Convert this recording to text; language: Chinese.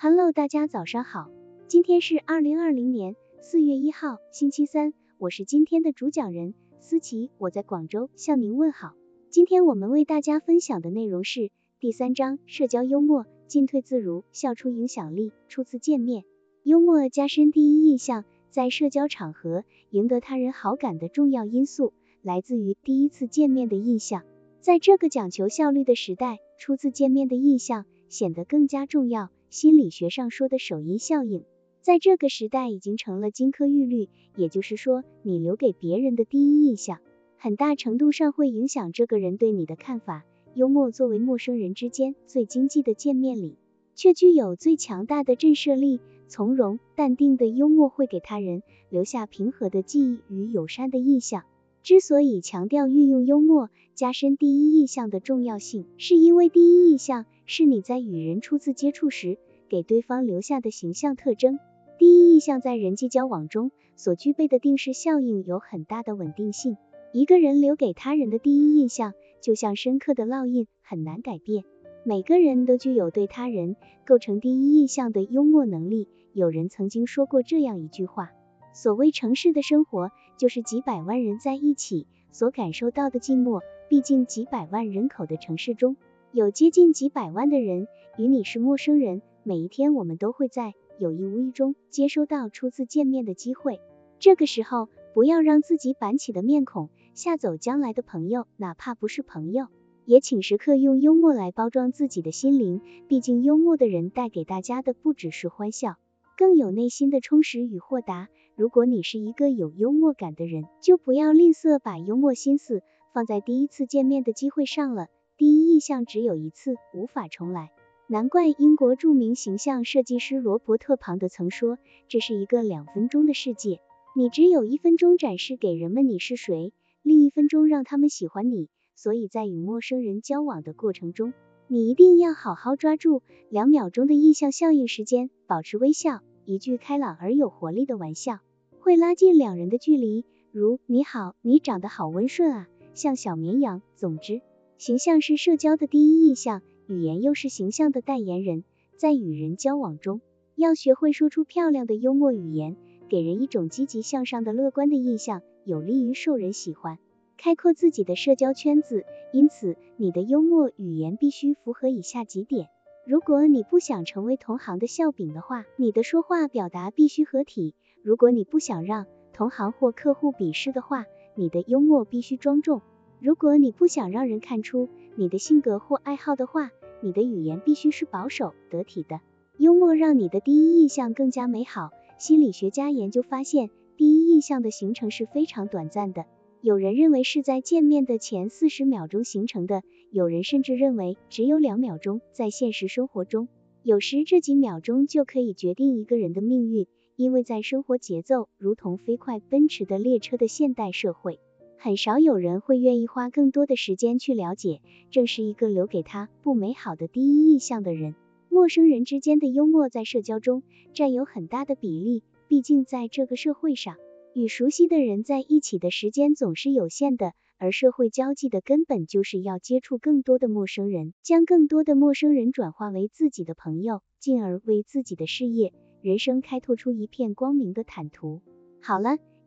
Hello，大家早上好，今天是二零二零年四月一号，星期三，我是今天的主讲人思琪，我在广州向您问好。今天我们为大家分享的内容是第三章社交幽默，进退自如，笑出影响力。初次见面，幽默加深第一印象，在社交场合赢得他人好感的重要因素来自于第一次见面的印象。在这个讲求效率的时代，初次见面的印象显得更加重要。心理学上说的首因效应，在这个时代已经成了金科玉律。也就是说，你留给别人的第一印象，很大程度上会影响这个人对你的看法。幽默作为陌生人之间最经济的见面礼，却具有最强大的震慑力。从容淡定的幽默会给他人留下平和的记忆与友善的印象。之所以强调运用幽默加深第一印象的重要性，是因为第一印象是你在与人初次接触时给对方留下的形象特征。第一印象在人际交往中所具备的定势效应有很大的稳定性。一个人留给他人的第一印象，就像深刻的烙印，很难改变。每个人都具有对他人构成第一印象的幽默能力。有人曾经说过这样一句话。所谓城市的生活，就是几百万人在一起所感受到的寂寞。毕竟几百万人口的城市中，有接近几百万的人与你是陌生人。每一天，我们都会在有意无意中接收到初次见面的机会。这个时候，不要让自己板起的面孔吓走将来的朋友，哪怕不是朋友，也请时刻用幽默来包装自己的心灵。毕竟，幽默的人带给大家的不只是欢笑，更有内心的充实与豁达。如果你是一个有幽默感的人，就不要吝啬把幽默心思放在第一次见面的机会上了。第一印象只有一次，无法重来。难怪英国著名形象设计师罗伯特庞德曾说，这是一个两分钟的世界，你只有一分钟展示给人们你是谁，另一分钟让他们喜欢你。所以在与陌生人交往的过程中，你一定要好好抓住两秒钟的印象效应时间，保持微笑，一句开朗而有活力的玩笑。会拉近两人的距离，如你好，你长得好温顺啊，像小绵羊。总之，形象是社交的第一印象，语言又是形象的代言人。在与人交往中，要学会说出漂亮的幽默语言，给人一种积极向上的乐观的印象，有利于受人喜欢，开阔自己的社交圈子。因此，你的幽默语言必须符合以下几点：如果你不想成为同行的笑柄的话，你的说话表达必须合体。如果你不想让同行或客户鄙视的话，你的幽默必须庄重；如果你不想让人看出你的性格或爱好的话，你的语言必须是保守得体的。幽默让你的第一印象更加美好。心理学家研究发现，第一印象的形成是非常短暂的。有人认为是在见面的前四十秒钟形成的，有人甚至认为只有两秒钟。在现实生活中，有时这几秒钟就可以决定一个人的命运。因为在生活节奏如同飞快奔驰的列车的现代社会，很少有人会愿意花更多的时间去了解，正是一个留给他不美好的第一印象的人。陌生人之间的幽默在社交中占有很大的比例，毕竟在这个社会上，与熟悉的人在一起的时间总是有限的，而社会交际的根本就是要接触更多的陌生人，将更多的陌生人转化为自己的朋友，进而为自己的事业。人生开拓出一片光明的坦途。好了，